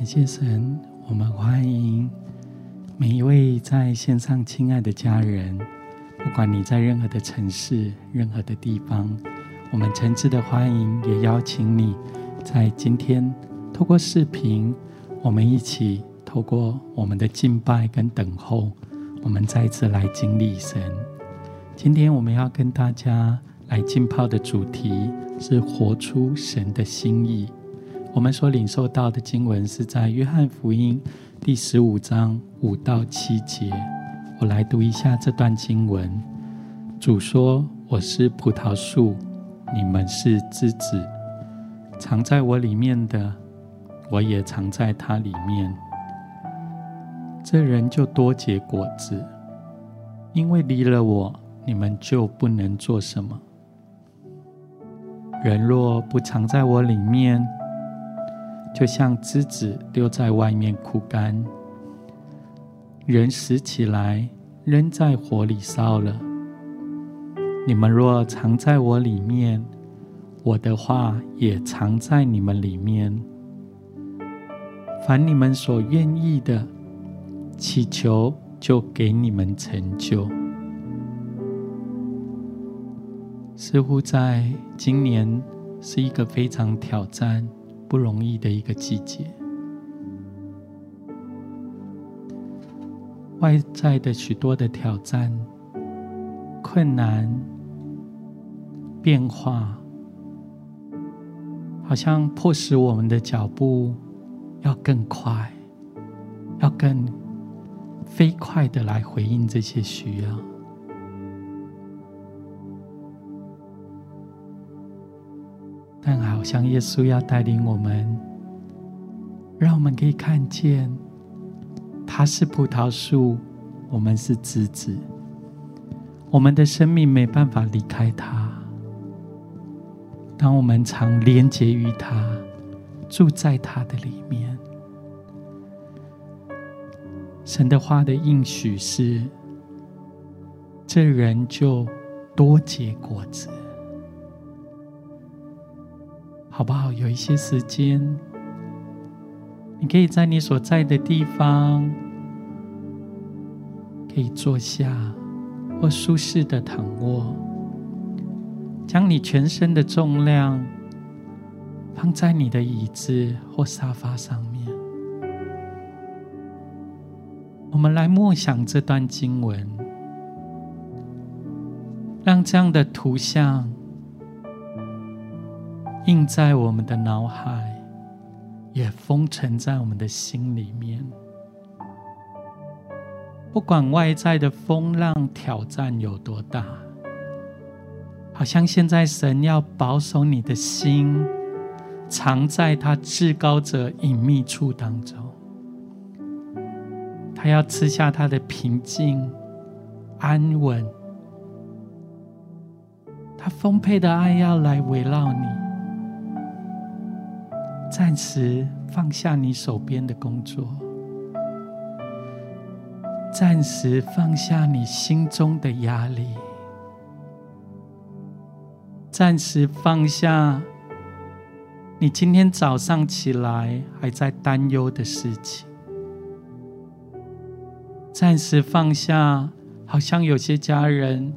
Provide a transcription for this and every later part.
感谢神，我们欢迎每一位在线上亲爱的家人，不管你在任何的城市、任何的地方，我们诚挚的欢迎，也邀请你在今天透过视频，我们一起透过我们的敬拜跟等候，我们再次来经历神。今天我们要跟大家来浸泡的主题是活出神的心意。我们所领受到的经文是在约翰福音第十五章五到七节。我来读一下这段经文。主说：“我是葡萄树，你们是枝子。藏在我里面的，我也藏在它里面。这人就多结果子，因为离了我。”你们就不能做什么。人若不藏在我里面，就像枝子丢在外面枯干。人拾起来，扔在火里烧了。你们若藏在我里面，我的话也藏在你们里面。凡你们所愿意的，祈求就给你们成就。似乎在今年是一个非常挑战、不容易的一个季节。外在的许多的挑战、困难、变化，好像迫使我们的脚步要更快，要更飞快的来回应这些需要。但好像耶稣要带领我们，让我们可以看见，他是葡萄树，我们是枝子，我们的生命没办法离开他。当我们常连结于他，住在他的里面，神的话的应许是，这人就多结果子。好不好？有一些时间，你可以在你所在的地方，可以坐下或舒适的躺卧，将你全身的重量放在你的椅子或沙发上面。我们来默想这段经文，让这样的图像。印在我们的脑海，也封存在我们的心里面。不管外在的风浪挑战有多大，好像现在神要保守你的心，藏在他至高者隐秘处当中。他要吃下他的平静、安稳，他丰沛的爱要来围绕你。暂时放下你手边的工作，暂时放下你心中的压力，暂时放下你今天早上起来还在担忧的事情，暂时放下，好像有些家人，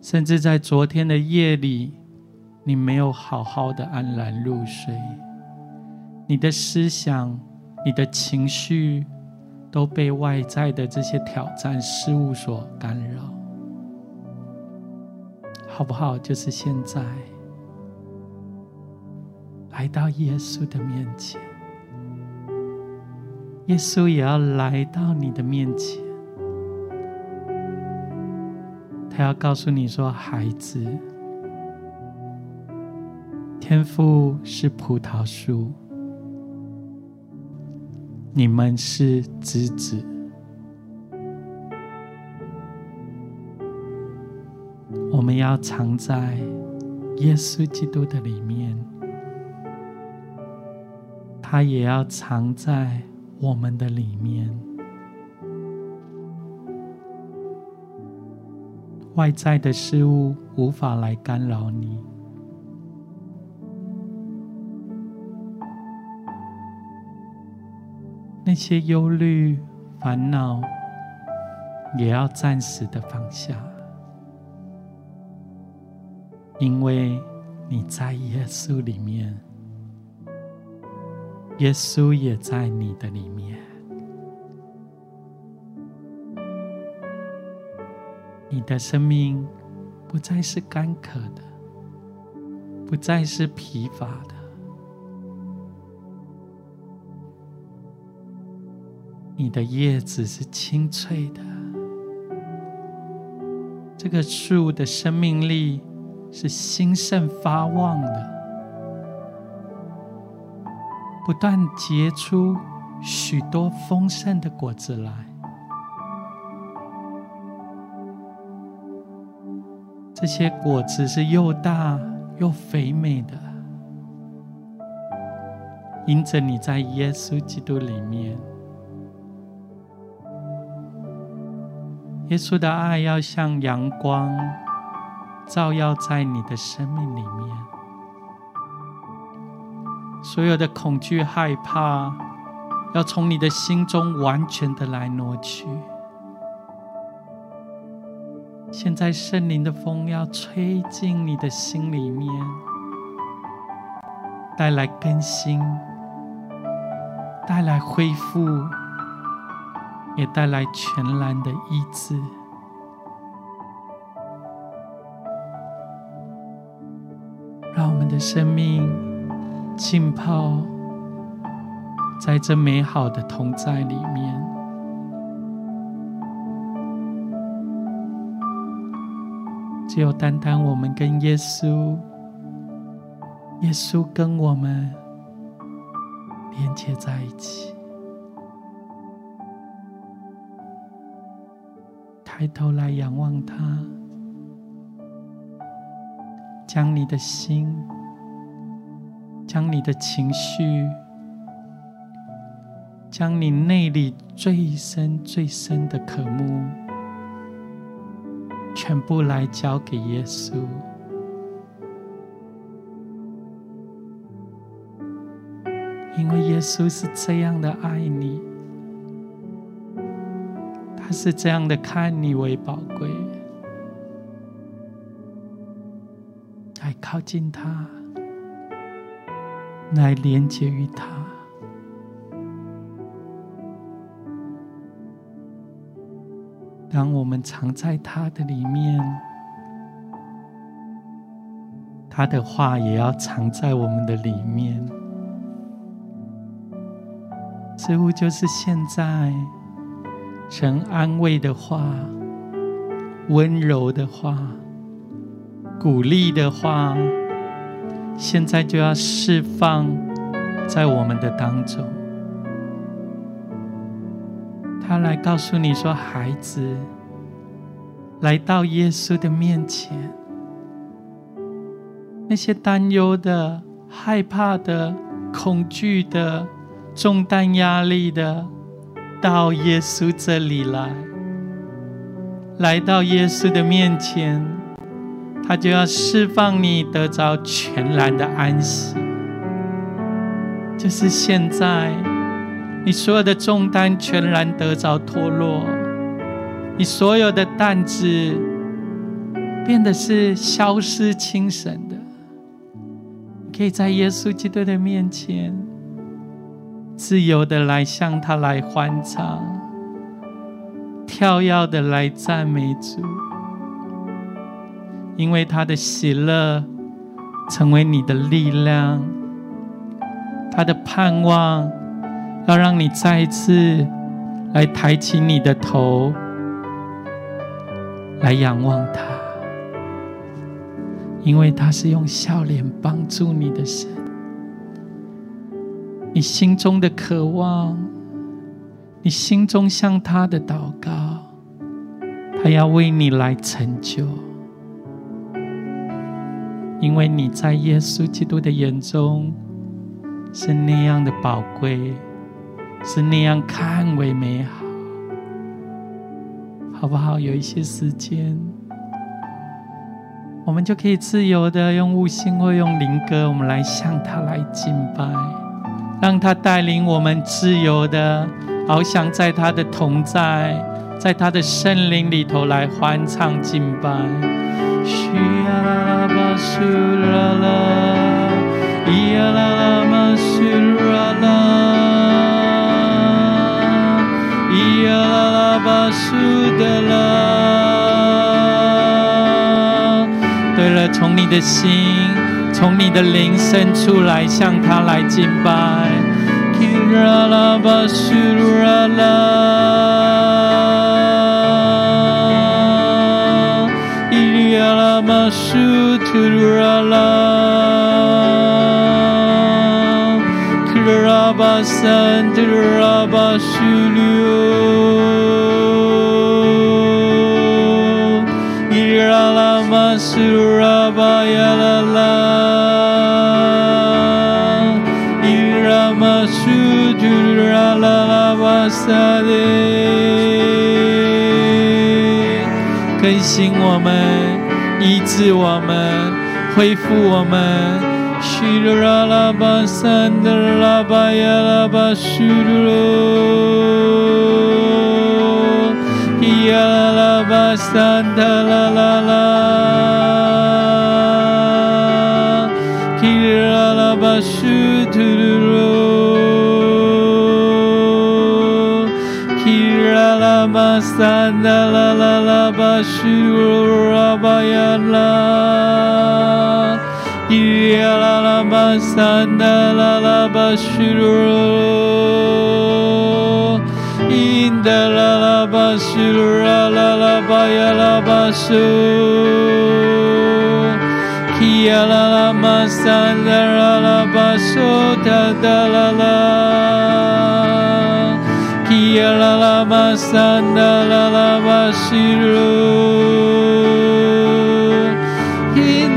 甚至在昨天的夜里，你没有好好的安然入睡。你的思想、你的情绪都被外在的这些挑战事物所干扰，好不好？就是现在，来到耶稣的面前，耶稣也要来到你的面前，他要告诉你说：“孩子，天赋是葡萄树。”你们是枝子，我们要藏在耶稣基督的里面，他也要藏在我们的里面。外在的事物无法来干扰你。那些忧虑、烦恼，也要暂时的放下，因为你在耶稣里面，耶稣也在你的里面。你的生命不再是干渴的，不再是疲乏的。你的叶子是青翠的，这个树的生命力是兴盛发旺的，不断结出许多丰盛的果子来。这些果子是又大又肥美的，因着你在耶稣基督里面。耶稣的爱要像阳光，照耀在你的生命里面。所有的恐惧、害怕，要从你的心中完全的来挪去。现在圣灵的风要吹进你的心里面，带来更新，带来恢复。也带来全然的医治，让我们的生命浸泡在这美好的同在里面。只有单单我们跟耶稣，耶稣跟我们连接在一起。抬头来仰望他，将你的心，将你的情绪，将你内里最深最深的渴慕，全部来交给耶稣，因为耶稣是这样的爱你。他是这样的看你为宝贵，来靠近他，来连接于他，当我们藏在他的里面，他的话也要藏在我们的里面，似乎就是现在。神安慰的话，温柔的话，鼓励的话，现在就要释放在我们的当中。他来告诉你说：“孩子，来到耶稣的面前，那些担忧的、害怕的、恐惧的、重担压力的。”到耶稣这里来，来到耶稣的面前，他就要释放你，得着全然的安息。就是现在，你所有的重担全然得着脱落，你所有的担子变得是消失轻省的，可以在耶稣基督的面前。自由的来向他来欢唱，跳跃的来赞美主，因为他的喜乐成为你的力量，他的盼望要让你再一次来抬起你的头，来仰望他，因为他是用笑脸帮助你的神。你心中的渴望，你心中向他的祷告，他要为你来成就，因为你在耶稣基督的眼中是那样的宝贵，是那样看为美好，好不好？有一些时间，我们就可以自由的用悟性或用灵歌，我们来向他来敬拜。让他带领我们自由的，翱翔在他的同在，在他的圣灵里头来欢唱敬拜。需要啦啦巴苏啦啦，咿呀啦啦嘛苏啦啦，咿呀啦啦巴苏的啦。对了，从你的心。从你的灵深处来向他来敬拜。治我们，恢复我们。西罗拉巴三德拉巴亚拉巴苏罗，伊亚拉巴三德拉拉拉，巴桑达拉拉巴西罗，因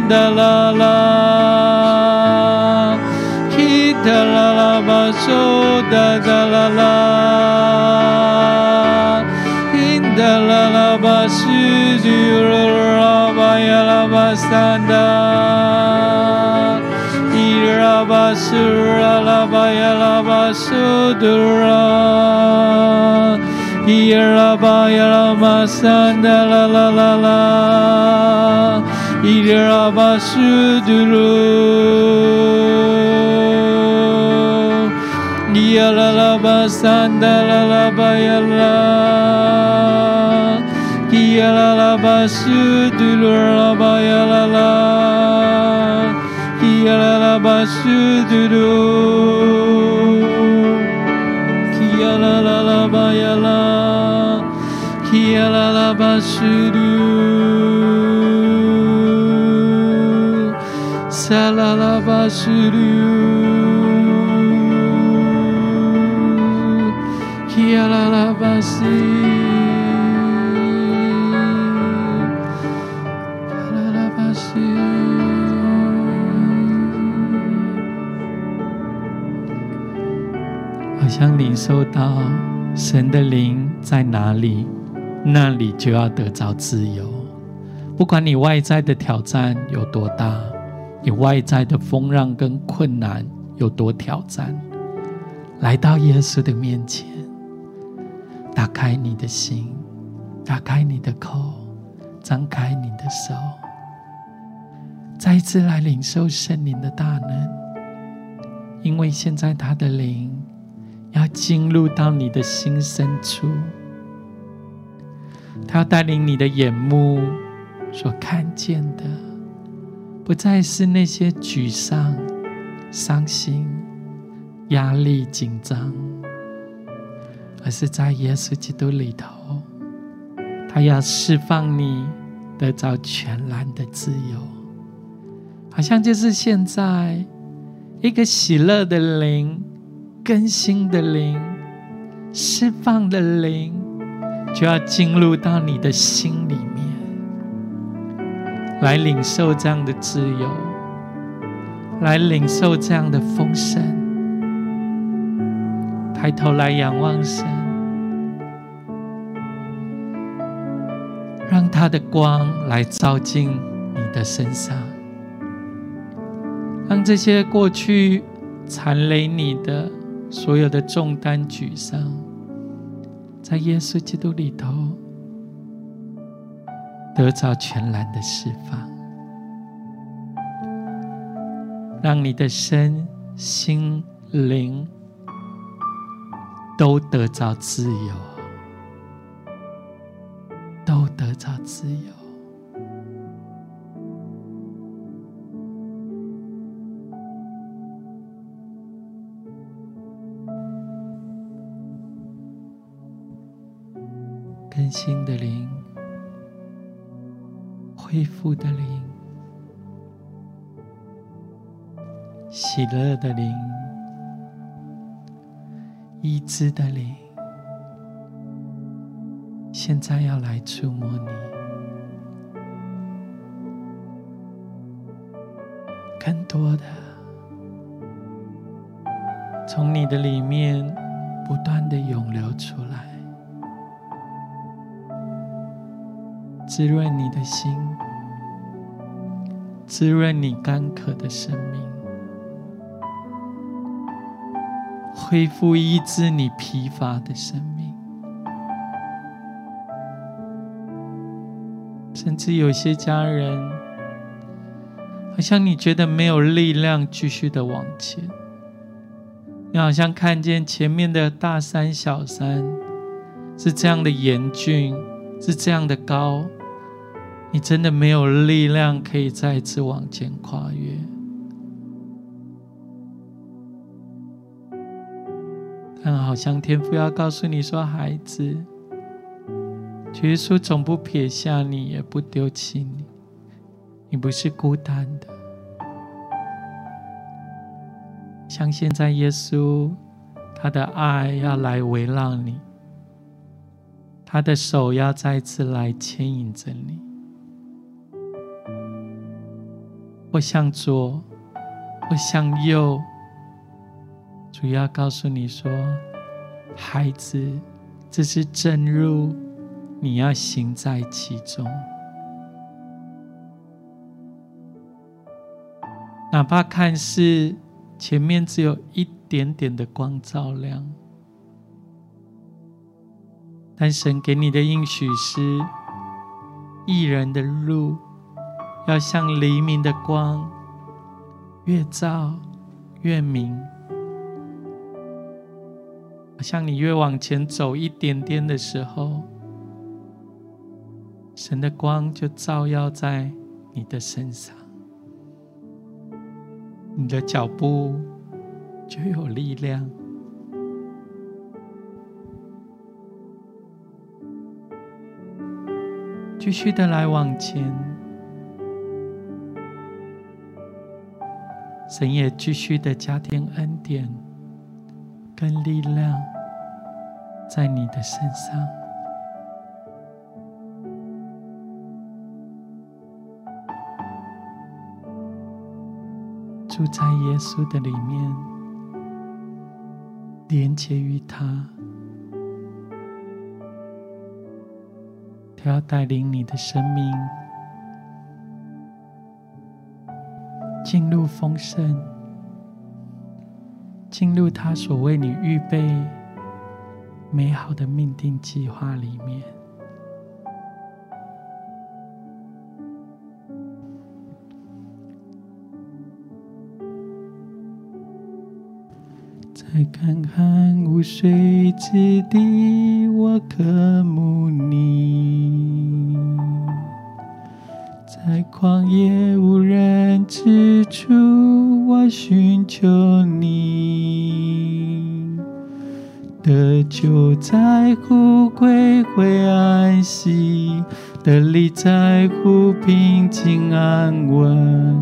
桑达啦啦，因达啦啦巴苏达达啦啦，因达啦啦巴西罗拉巴呀啦巴桑达。拉巴苏拉拉巴呀拉巴苏德拉，伊呀拉巴呀拉玛桑拉巴苏鲁，基亚拉拉巴西。当领受到神的灵在哪里，那里就要得着自由。不管你外在的挑战有多大，你外在的风浪跟困难有多挑战，来到耶稣的面前，打开你的心，打开你的口，张开你的手，再一次来领受圣灵的大能，因为现在他的灵。要进入到你的心深处，他要带领你的眼目所看见的，不再是那些沮丧、伤心、压力、紧张，而是在耶稣基督里头，他要释放你，得到全然的自由，好像就是现在一个喜乐的灵。更新的灵，释放的灵，就要进入到你的心里面，来领受这样的自由，来领受这样的丰盛。抬头来仰望神，让他的光来照进你的身上，让这些过去缠累你的所有的重担、沮丧，在耶稣基督里头得着全然的释放，让你的身心灵都得着自由，都得着自由。更新的灵，恢复的灵，喜乐的灵，医治的灵，现在要来触摸你，更多的从你的里面不断的涌流出来。滋润你的心，滋润你干渴的生命，恢复医治你疲乏的生命。甚至有些家人，好像你觉得没有力量继续的往前，你好像看见前面的大山、小山是这样的严峻，是这样的高。你真的没有力量可以再次往前跨越，但好像天父要告诉你说：“孩子，耶稣总不撇下你，也不丢弃你，你不是孤单的。像现在耶稣，他的爱要来围绕你，他的手要再次来牵引着你。”或向左，或向右，主要告诉你说：“孩子，这是正路，你要行在其中。哪怕看似前面只有一点点的光照亮，但神给你的应许是义人的路。”要像黎明的光，越照越明。好像你越往前走一点点的时候，神的光就照耀在你的身上，你的脚步就有力量，继续的来往前。神也继续的加添恩典跟力量在你的身上，住在耶稣的里面，连接于他，他要带领你的生命。进入丰盛，进入他所为你预备美好的命定计划里面。在干旱无水之地，我渴慕你。在旷野无人之处，我寻求你。得救在乎归回安息，得力在乎平静安稳。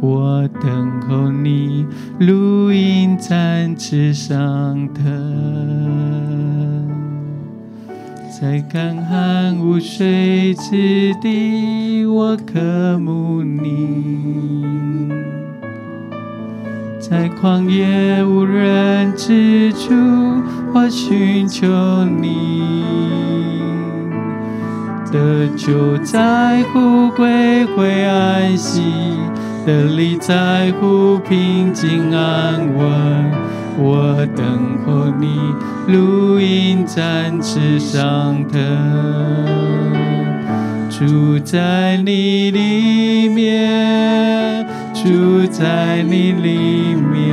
我等候你，如鹰展翅上腾。在干旱无水之地，我渴慕你；在旷野无人之处，我寻求你。得救在乎归回安息，得力在乎平静安稳。我等候你，如鹰展翅上腾，住在你里面，住在你里面，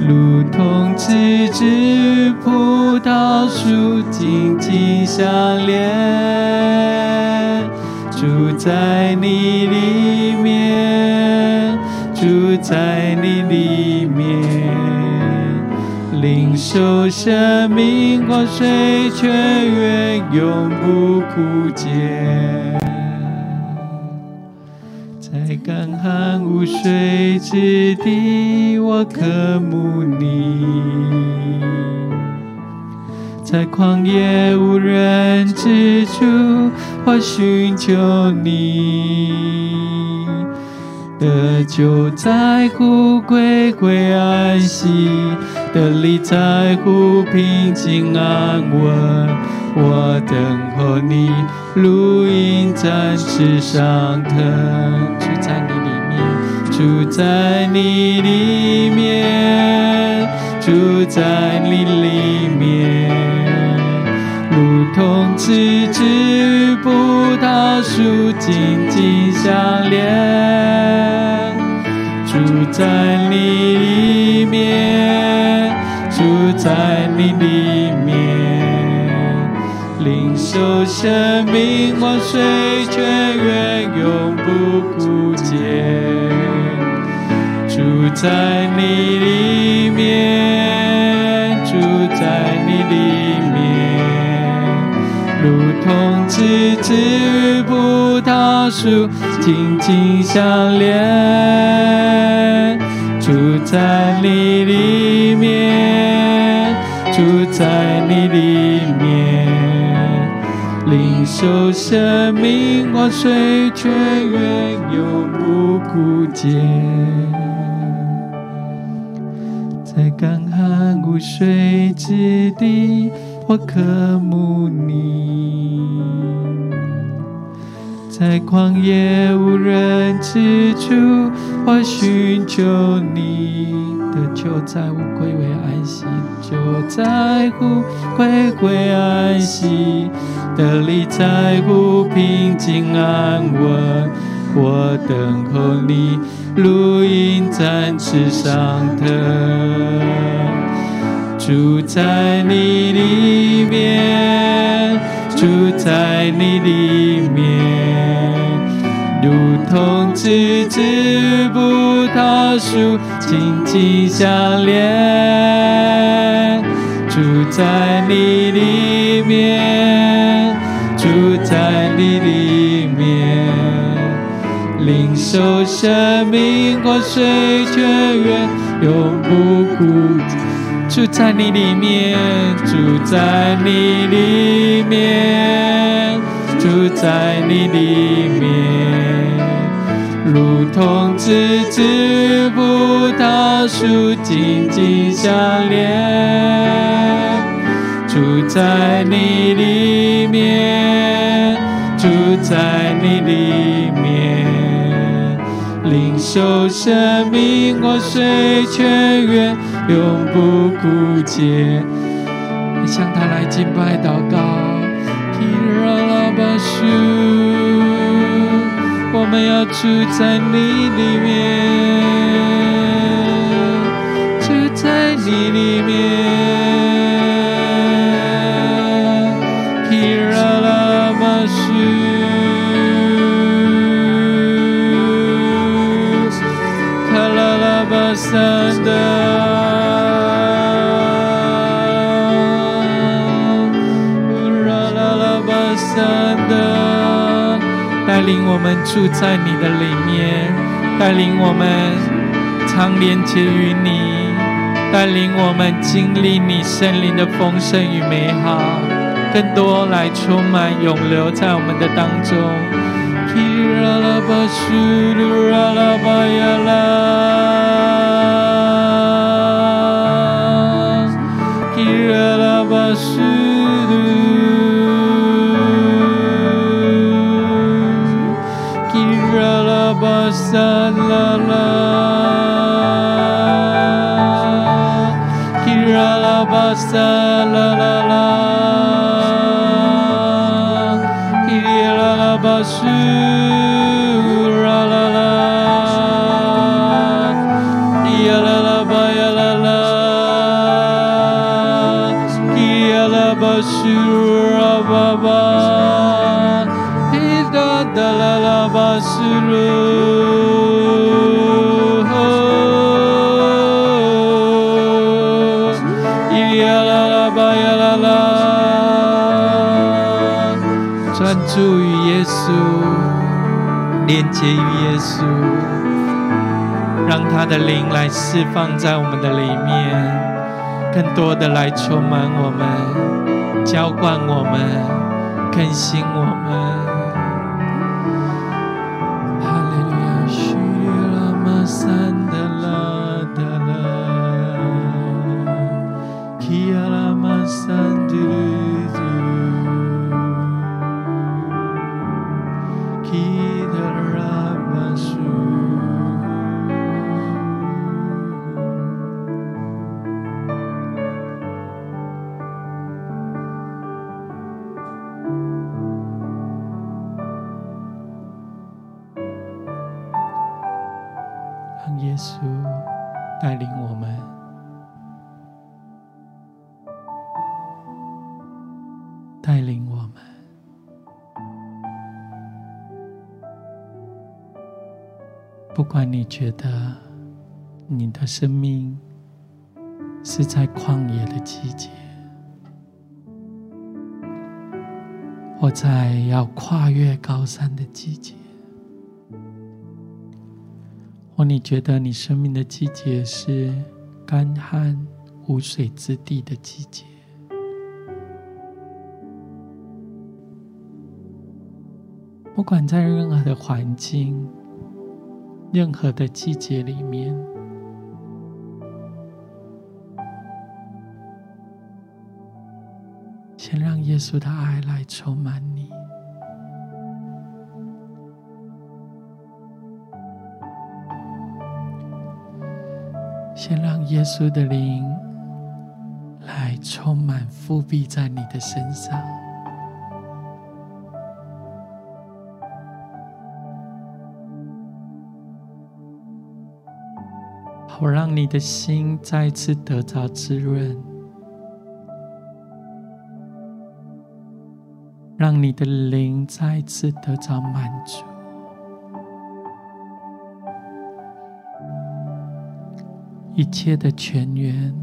如同枝子葡萄树紧紧相连，住在你里面，住在你里面。领受生命活水泉源，永不枯竭。在干旱无水之地，我渴慕你；在旷野无人之处，我寻求你。的就在乎归归安息，得力在乎平静安稳。我等候你，如鹰展翅上腾，住在你里面，住在你里面，住在你里面，同枝子葡萄树紧紧相连。住在你里面，住在你里面，领受生命万水泉源，永不枯竭。住在你里面，住在你里，如同枝子葡萄树紧紧相连。住在你里面，住在你里面，领受生命活水泉源，永不枯竭。在干旱无水之地，我渴慕你；在旷野无人之处。我寻求你的救，在乎归为安息，就在乎归归安息，得力在乎平静安稳。我等候你，如鹰展翅上腾，住在你里面，住在你里面。如同枝子葡萄树紧紧相连，住在你里面，住在你里面，领受生命活水泉源，永不枯竭。住在你里面，住在你里面，住在你里面。如同枝子葡萄树紧紧相连，住在你里面，住在你里面，领受生命活水泉源，永不枯竭。你向他来敬拜祷告。我们要住在你里面，住在你里面。我们住在你的里面，带领我们常连接于你，带领我们经历你圣灵的丰盛与美好，更多来充满永留在我们的当中。拉拉拉，啦啦啦，巴苏鲁，专注于耶稣连接于耶稣，让他的灵来释放在我们的里面，更多的来充满我们，浇灌我们，更新我们。不管你觉得你的生命是在旷野的季节，或在要跨越高山的季节，或你觉得你生命的季节是干旱无水之地的季节，不管在任何的环境。任何的季节里面，先让耶稣的爱来充满你，先让耶稣的灵来充满、复辟在你的身上。我让你的心再次得着滋润，让你的灵再次得着满足。一切的泉源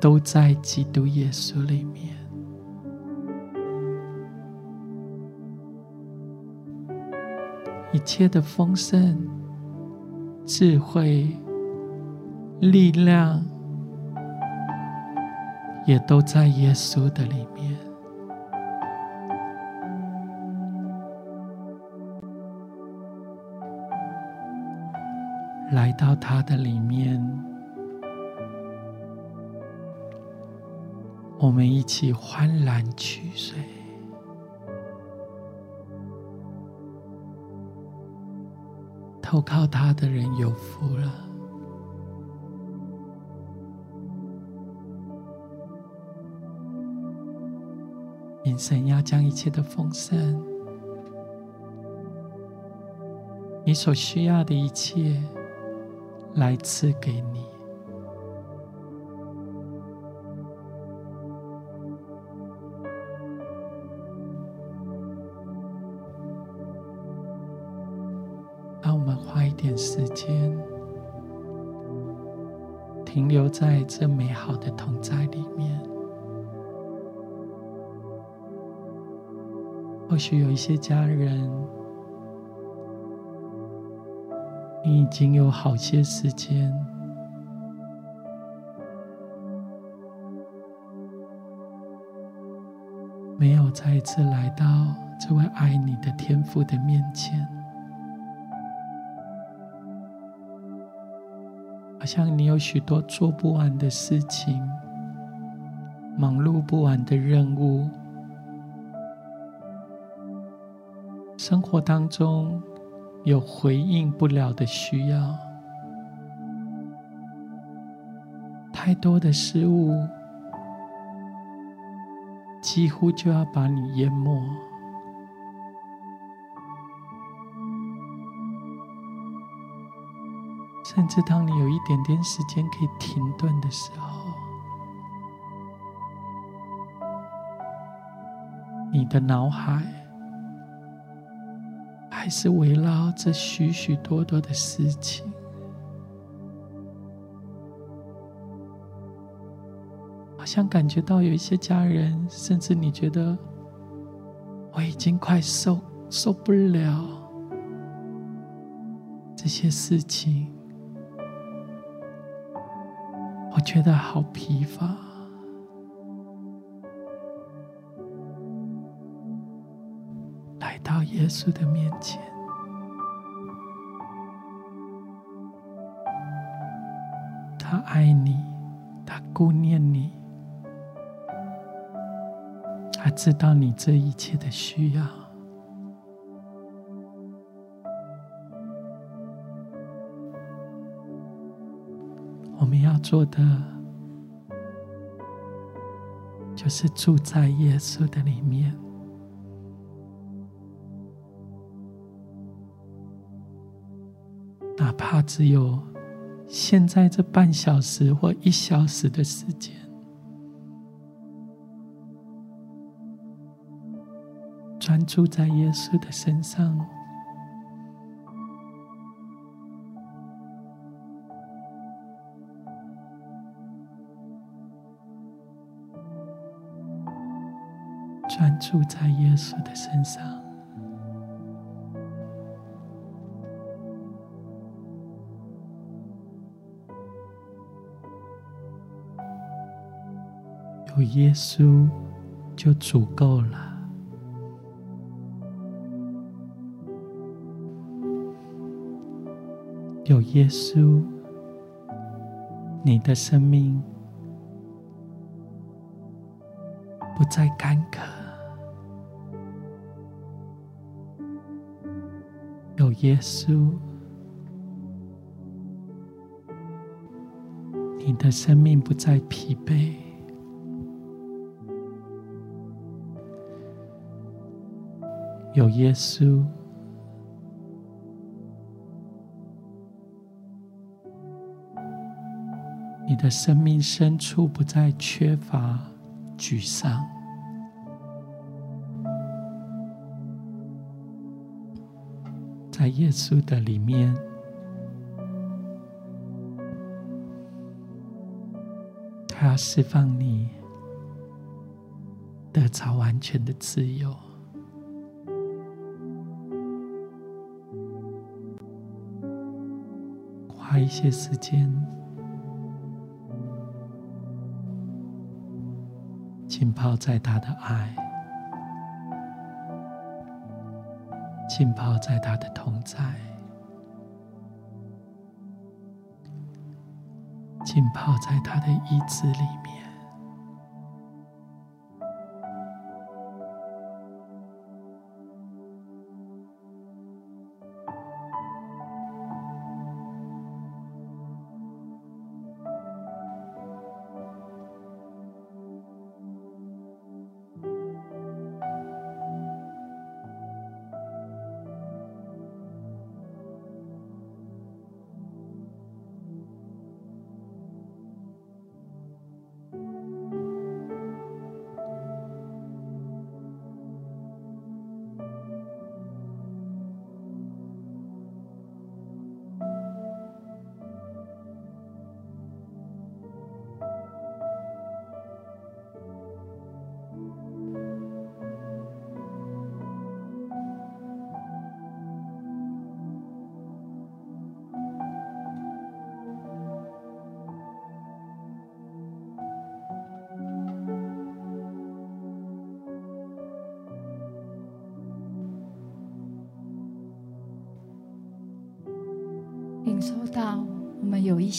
都在基督耶稣里面，一切的丰盛。智慧、力量，也都在耶稣的里面。来到他的里面，我们一起欢然取水。投靠他的人有福了。神要将一切的丰盛，你所需要的一切，来赐给你。我们花一点时间停留在这美好的同在里面。或许有一些家人，你已经有好些时间没有再一次来到这位爱你的天父的面前。像你有许多做不完的事情，忙碌不完的任务，生活当中有回应不了的需要，太多的事物几乎就要把你淹没。甚至当你有一点点时间可以停顿的时候，你的脑海还是围绕着许许多多的事情，好像感觉到有一些家人，甚至你觉得我已经快受受不了这些事情。觉得好疲乏，来到耶稣的面前，他爱你，他顾念你，他知道你这一切的需要。做的，就是住在耶稣的里面，哪怕只有现在这半小时或一小时的时间，专注在耶稣的身上。住在耶稣的身上，有耶稣就足够了。有耶稣，你的生命耶稣，你的生命不再疲惫；有耶稣，你的生命深处不再缺乏、沮丧。在耶稣的里面，他要释放你，得着完全的自由。花一些时间，浸泡在他的爱。浸泡在他的同在，浸泡在他的意志里面。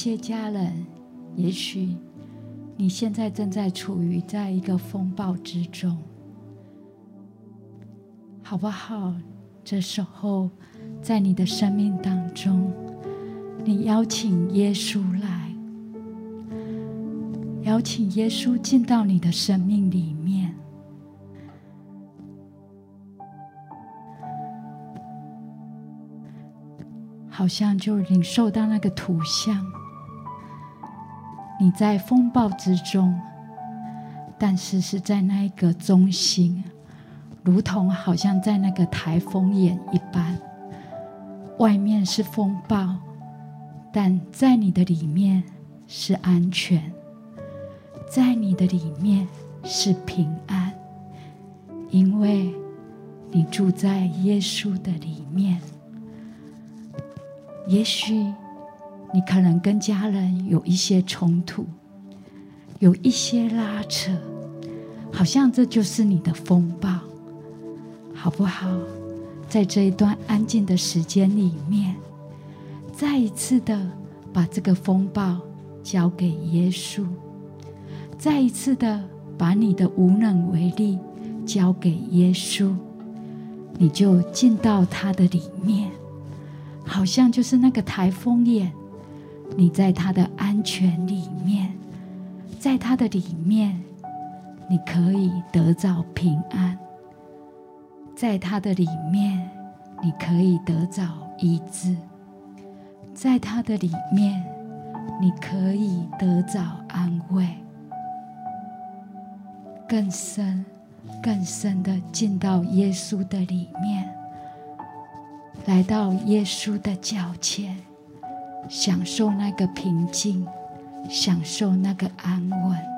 些家人，也许你现在正在处于在一个风暴之中，好不好？这时候在你的生命当中，你邀请耶稣来，邀请耶稣进到你的生命里面，好像就领受到那个图像。你在风暴之中，但是是在那一个中心，如同好像在那个台风眼一般。外面是风暴，但在你的里面是安全，在你的里面是平安，因为你住在耶稣的里面。也许。你可能跟家人有一些冲突，有一些拉扯，好像这就是你的风暴，好不好？在这一段安静的时间里面，再一次的把这个风暴交给耶稣，再一次的把你的无能为力交给耶稣，你就进到他的里面，好像就是那个台风眼。你在他的安全里面，在他的里面，你可以得着平安；在他的里面，你可以得着医治；在他的里面，你可以得着安慰。更深、更深的进到耶稣的里面，来到耶稣的脚前。享受那个平静，享受那个安稳。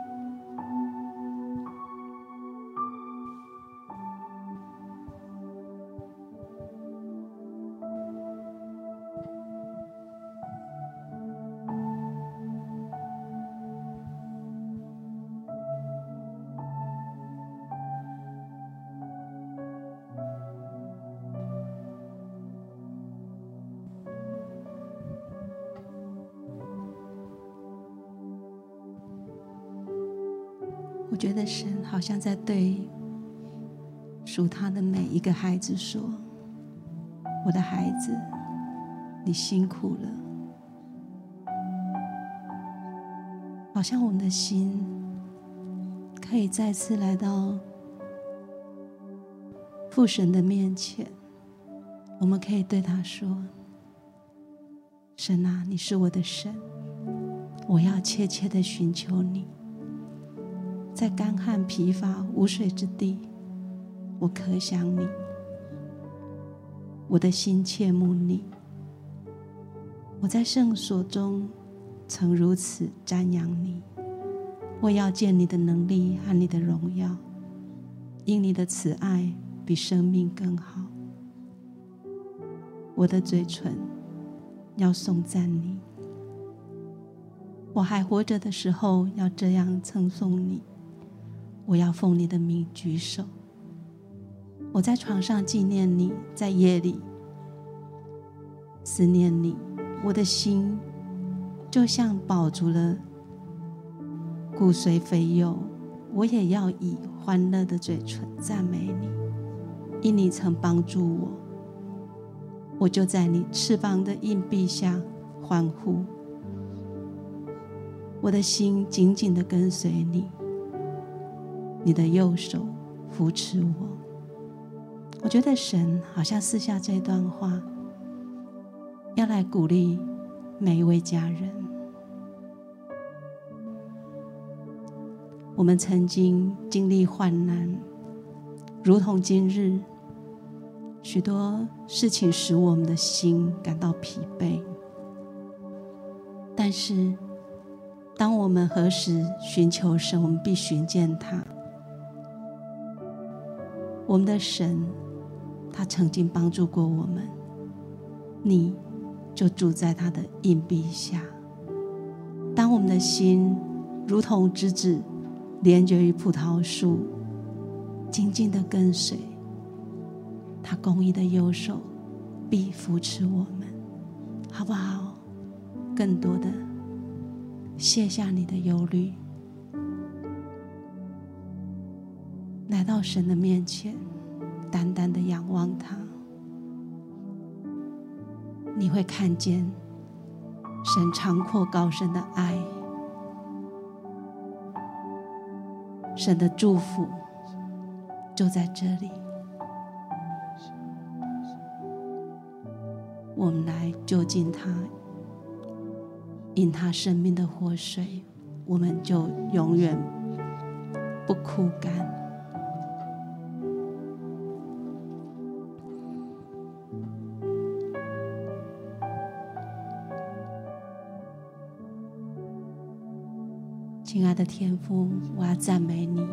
在对属他的每一个孩子说：“我的孩子，你辛苦了。”好像我们的心可以再次来到父神的面前，我们可以对他说：“神啊，你是我的神，我要切切的寻求你。”在干旱疲乏无水之地，我可想你，我的心切慕你。我在圣所中曾如此瞻仰你，我要见你的能力和你的荣耀，因你的慈爱比生命更好。我的嘴唇要颂赞你，我还活着的时候要这样称颂你。我要奉你的名举手，我在床上纪念你，在夜里思念你，我的心就像饱足了骨髓肥油，我也要以欢乐的嘴唇赞美你，因你曾帮助我，我就在你翅膀的硬币下欢呼，我的心紧紧的跟随你。你的右手扶持我，我觉得神好像赐下这段话，要来鼓励每一位家人。我们曾经经历患难，如同今日，许多事情使我们的心感到疲惫。但是，当我们何时寻求神，我们必寻见他。我们的神，他曾经帮助过我们，你就住在他的荫庇下。当我们的心如同枝子连结于葡萄树，紧紧的跟随他公义的右手，必扶持我们，好不好？更多的卸下你的忧虑。来到神的面前，单单的仰望他。你会看见神长阔高深的爱，神的祝福就在这里。我们来就近他，饮他生命的活水，我们就永远不枯干。爱的天父，我要赞美你，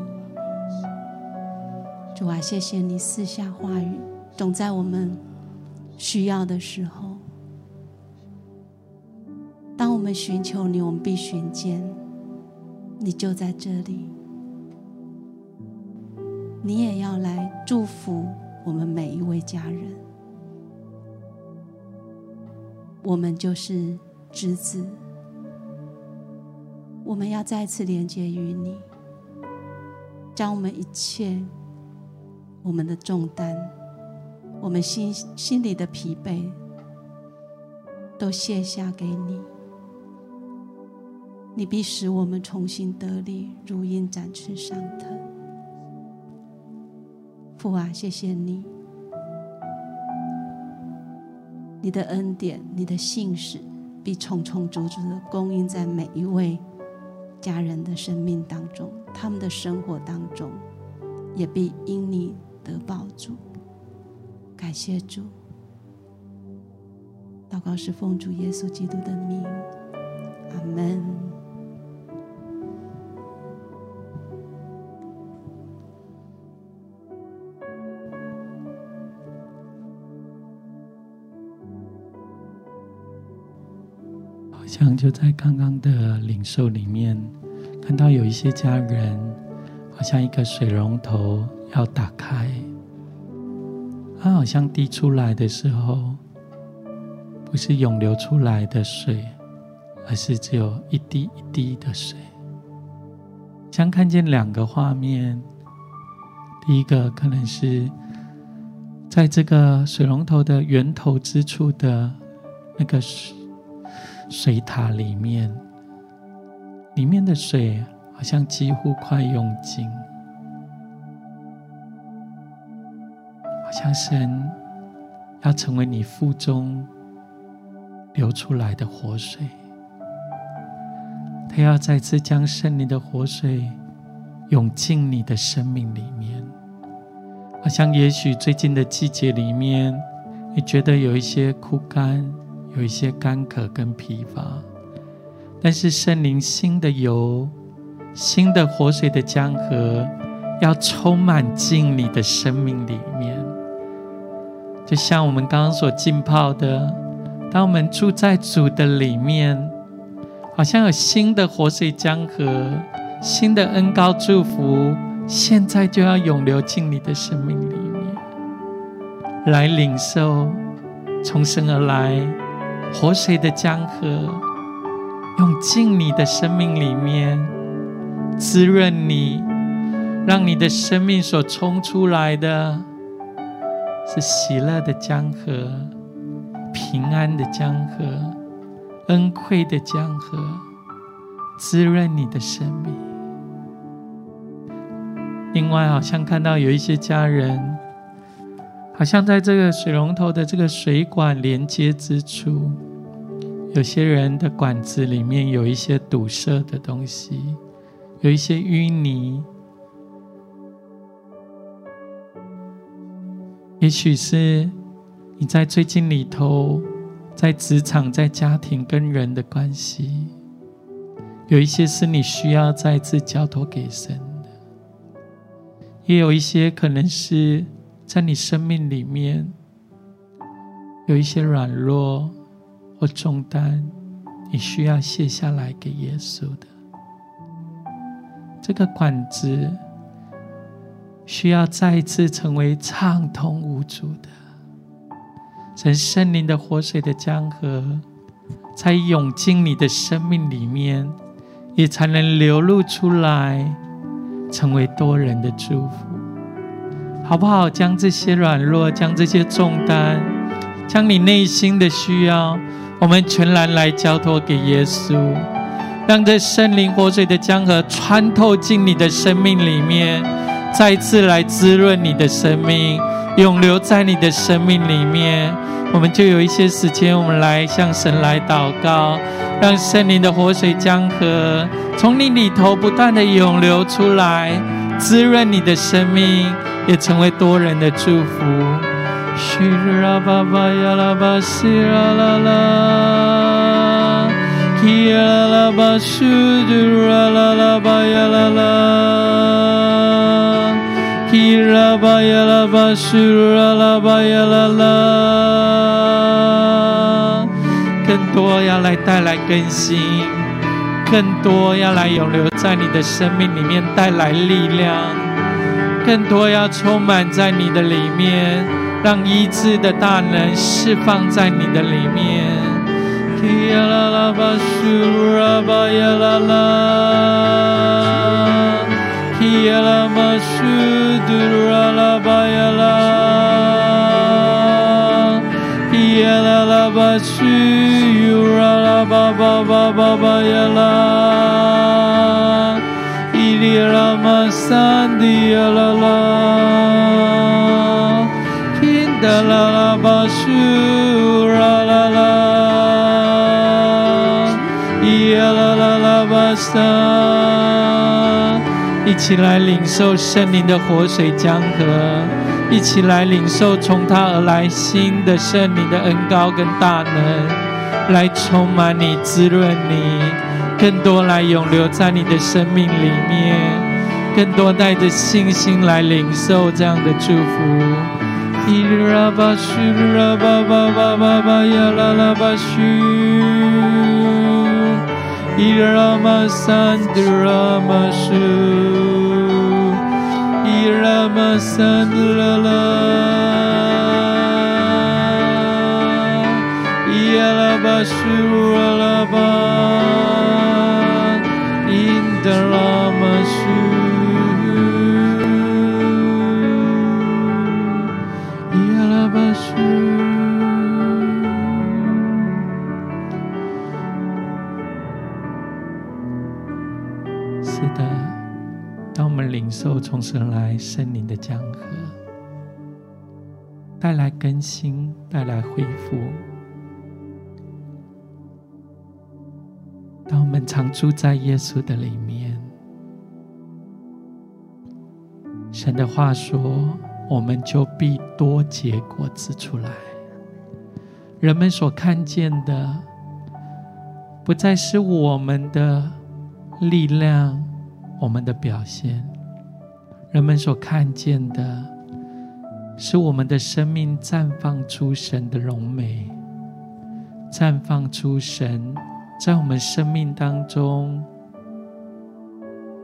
主啊，谢谢你四下话语，总在我们需要的时候。当我们寻求你，我们必寻见，你就在这里。你也要来祝福我们每一位家人，我们就是枝子。我们要再次连接于你，将我们一切、我们的重担、我们心心里的疲惫，都卸下给你。你必使我们重新得力，如鹰展翅上腾。父啊，谢谢你，你的恩典、你的信实，必重重足足的供应在每一位。家人的生命当中，他们的生活当中，也必因你得保住。感谢主，祷告是奉主耶稣基督的名，阿门。像就在刚刚的领受里面，看到有一些家人，好像一个水龙头要打开，它好像滴出来的时候，不是涌流出来的水，而是只有一滴一滴的水。像看见两个画面，第一个可能是在这个水龙头的源头之处的那个水。水塔里面，里面的水好像几乎快用尽，好像神要成为你腹中流出来的活水，他要再次将圣灵的活水涌进你的生命里面，好像也许最近的季节里面，你觉得有一些枯干。有一些干渴跟疲乏，但是圣灵新的油、新的活水的江河，要充满进你的生命里面。就像我们刚刚所浸泡的，当我们住在主的里面，好像有新的活水江河、新的恩膏祝福，现在就要涌流进你的生命里面，来领受从生而来。活水的江河涌进你的生命里面，滋润你，让你的生命所冲出来的是喜乐的江河、平安的江河、恩惠的江河，滋润你的生命。另外，好像看到有一些家人。好像在这个水龙头的这个水管连接之处，有些人的管子里面有一些堵塞的东西，有一些淤泥。也许是你在最近里头，在职场、在家庭跟人的关系，有一些是你需要再次交托给神的，也有一些可能是。在你生命里面有一些软弱或重担，你需要卸下来给耶稣的。这个管子需要再一次成为畅通无阻的，神圣灵的活水的江河，才涌进你的生命里面，也才能流露出来，成为多人的祝福。好不好？将这些软弱，将这些重担，将你内心的需要，我们全然来交托给耶稣，让这圣灵活水的江河穿透进你的生命里面，再次来滋润你的生命，永留在你的生命里面。我们就有一些时间，我们来向神来祷告，让圣灵的活水江河从你里头不断的涌流出来，滋润你的生命，也成为多人的祝福。西拉巴巴呀拉巴西拉拉拉，基拉拉巴苏杜拉拉拉巴呀拉拉。伊拉巴呀拉巴苏拉拉巴呀拉拉，更多要来带来更新，更多要来永留在你的生命里面带来力量，更多要充满在你的里面，让医治的大能释放在你的里面。伊拉拉巴苏拉巴呀拉拉。伊拉玛苏杜拉拉巴呀拉，伊拉拉巴苏尤拉拉巴巴巴巴巴呀拉，伊里拉玛桑迪呀拉拉，金达拉拉巴苏拉拉拉，伊拉拉拉巴桑。一起来领受圣灵的活水江河，一起来领受从他而来新的圣灵的恩膏跟大能，来充满你、滋润你，更多来永留在你的生命里面，更多带着信心来领受这样的祝福。伊拉巴苏拉巴巴巴巴巴呀啦啦巴苏。伊拉玛桑德拉玛苏，伊拉玛桑德拉拉，伊拉巴苏拉拉巴，受从神来圣灵的江河，带来更新，带来恢复。当我们常住在耶稣的里面，神的话说，我们就必多结果子出来。人们所看见的，不再是我们的力量，我们的表现。人们所看见的，是我们的生命绽放出神的荣美，绽放出神在我们生命当中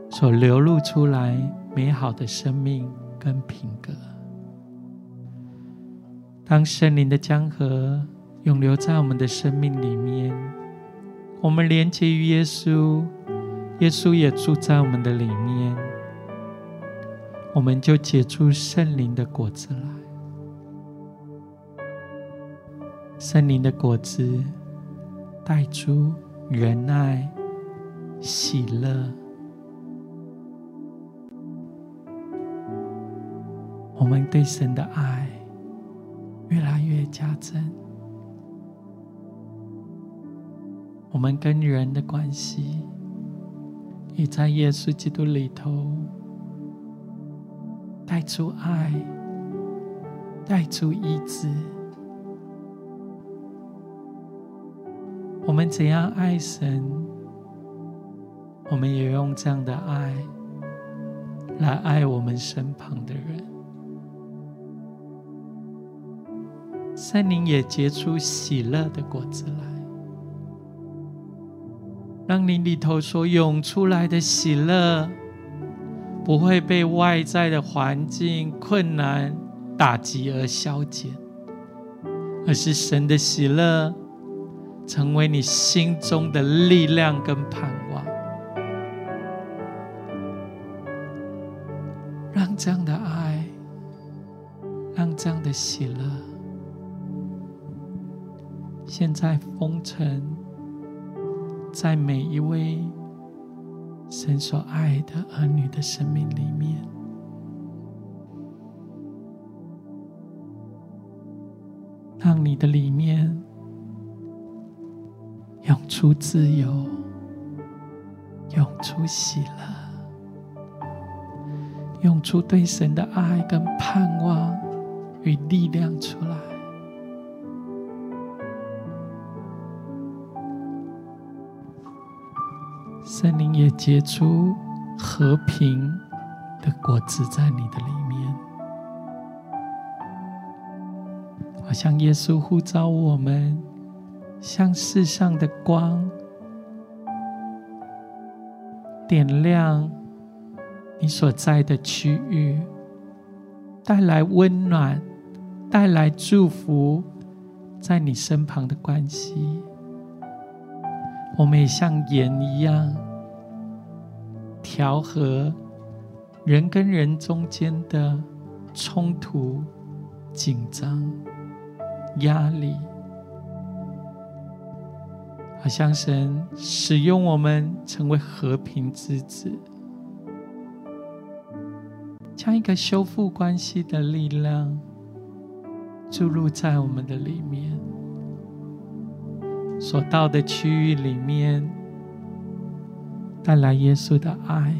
所流露出来美好的生命跟品格。当圣灵的江河永流在我们的生命里面，我们连接于耶稣，耶稣也住在我们的里面。我们就结出圣灵的果子来。圣灵的果子带出仁爱、喜乐。我们对神的爱越来越加增。我们跟人的关系也在耶稣基督里头。带出爱，带出医治。我们怎样爱神，我们也用这样的爱来爱我们身旁的人。圣灵也结出喜乐的果子来，让你里头所涌出来的喜乐。不会被外在的环境困难打击而消减，而是神的喜乐成为你心中的力量跟盼望，让这样的爱，让这样的喜乐现在封存在每一位神所爱的儿女的生命里面，让你的里面涌出自由，涌出喜乐，涌出对神的爱跟盼望与力量出来。圣灵也结出和平的果子在你的里面，好像耶稣呼召我们，像世上的光，点亮你所在的区域，带来温暖，带来祝福，在你身旁的关系。我们也像盐一样，调和人跟人中间的冲突、紧张、压力，好像神使用我们成为和平之子，将一个修复关系的力量注入在我们的里面。所到的区域里面，带来耶稣的爱，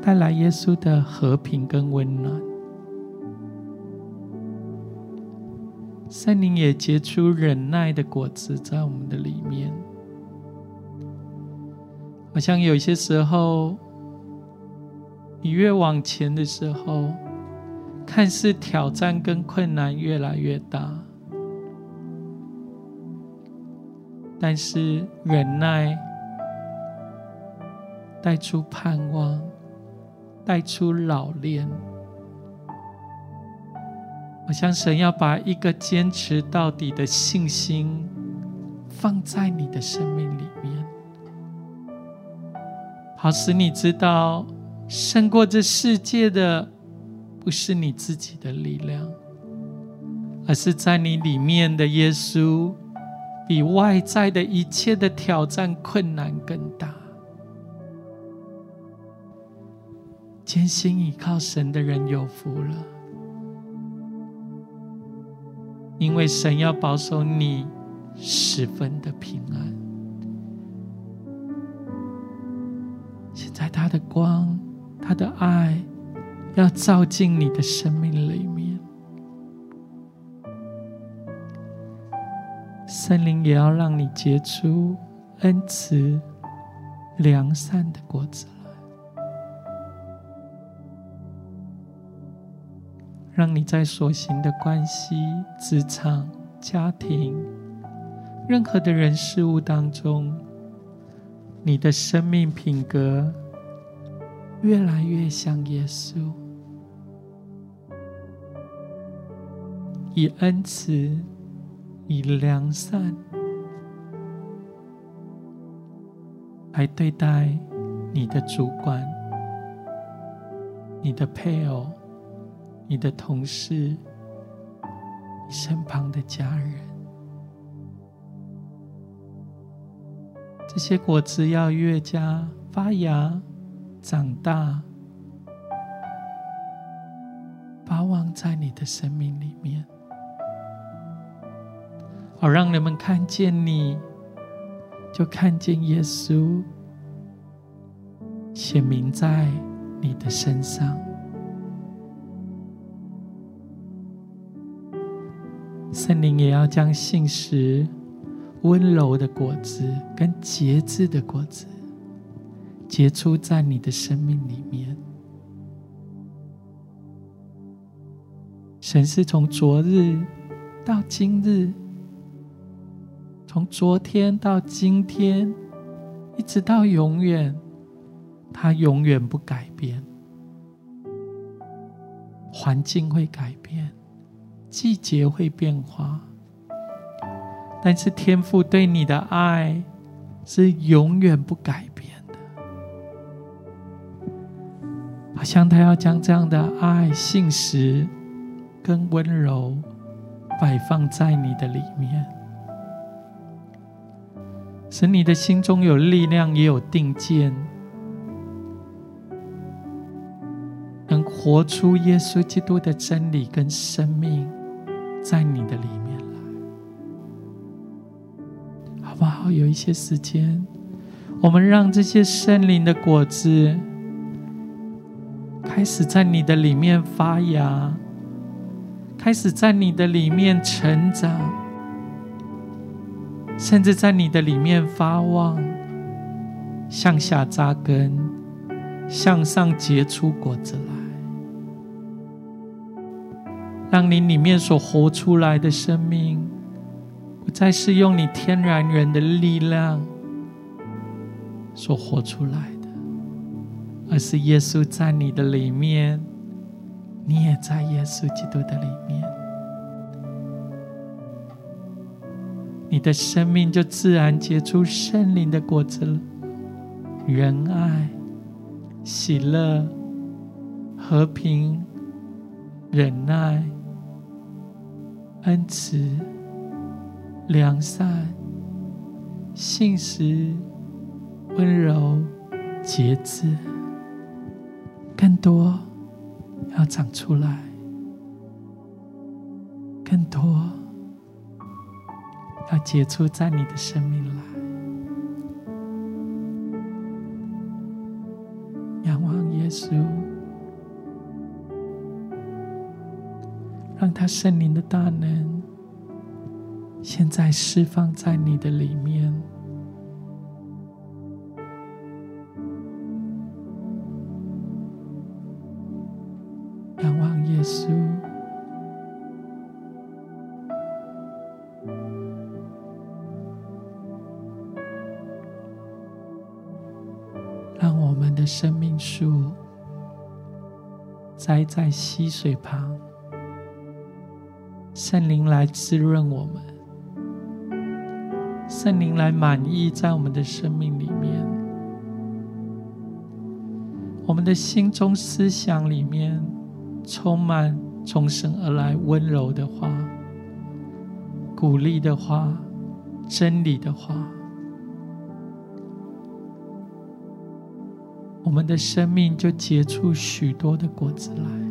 带来耶稣的和平跟温暖。圣灵也结出忍耐的果子在我们的里面。好像有些时候，你越往前的时候，看似挑战跟困难越来越大。但是忍耐带出盼望，带出老练。我想神要把一个坚持到底的信心放在你的生命里面，好使你知道，胜过这世界的不是你自己的力量，而是在你里面的耶稣。比外在的一切的挑战困难更大。艰辛依靠神的人有福了，因为神要保守你十分的平安。现在他的光，他的爱，要照进你的生命里面。圣灵也要让你结出恩慈、良善的果子让你在所行的关系、职场、家庭、任何的人事物当中，你的生命品格越来越像耶稣，以恩慈。以良善来对待你的主管、你的配偶、你的同事、你身旁的家人，这些果子要越加发芽、长大，发旺在你的生命里面。好，让人们看见你，就看见耶稣显明在你的身上。圣灵也要将信实、温柔的果子跟节制的果子结出在你的生命里面。神是从昨日到今日。从昨天到今天，一直到永远，他永远不改变。环境会改变，季节会变化，但是天父对你的爱是永远不改变的。好像他要将这样的爱、信实跟温柔摆放在你的里面，使你的心中有力量，也有定见，能活出耶稣基督的真理跟生命，在你的里面来，好不好？有一些时间，我们让这些圣灵的果子开始在你的里面发芽。开始在你的里面成长，甚至在你的里面发旺，向下扎根，向上结出果子来，让你里面所活出来的生命，不再是用你天然人的力量所活出来的，而是耶稣在你的里面。你也在耶稣基督的里面，你的生命就自然结出圣灵的果子了：仁爱、喜乐、和平、忍耐、恩慈、良善、信实、温柔、节制，更多。要长出来，更多要结出在你的生命来。仰望耶稣，让他圣灵的大能现在释放在你的里面。仰望耶稣，让我们的生命树栽在溪水旁，圣灵来滋润我们，圣灵来满溢在我们的生命里面，我们的心中思想里面。充满从神而来温柔的话、鼓励的话、真理的话，我们的生命就结出许多的果子来。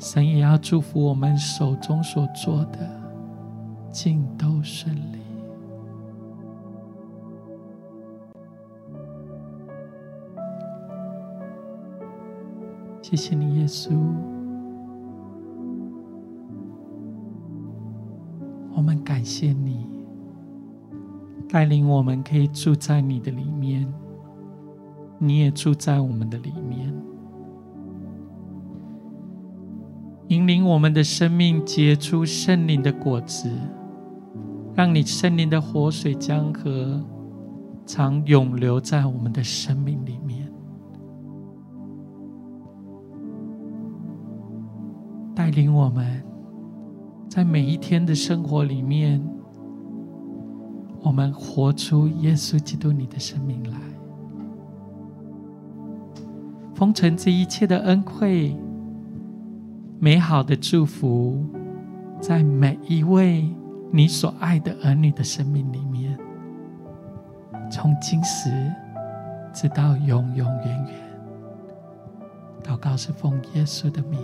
神也要祝福我们手中所做的，尽都顺利。谢谢你，耶稣。我们感谢你带领我们，可以住在你的里面。你也住在我们的里面，引领我们的生命结出圣灵的果子，让你圣灵的活水江河常永留在我们的生命里面。带领我们，在每一天的生活里面，我们活出耶稣基督你的生命来，封存这一切的恩惠、美好的祝福，在每一位你所爱的儿女的生命里面，从今时直到永永远远。祷告是奉耶稣的名。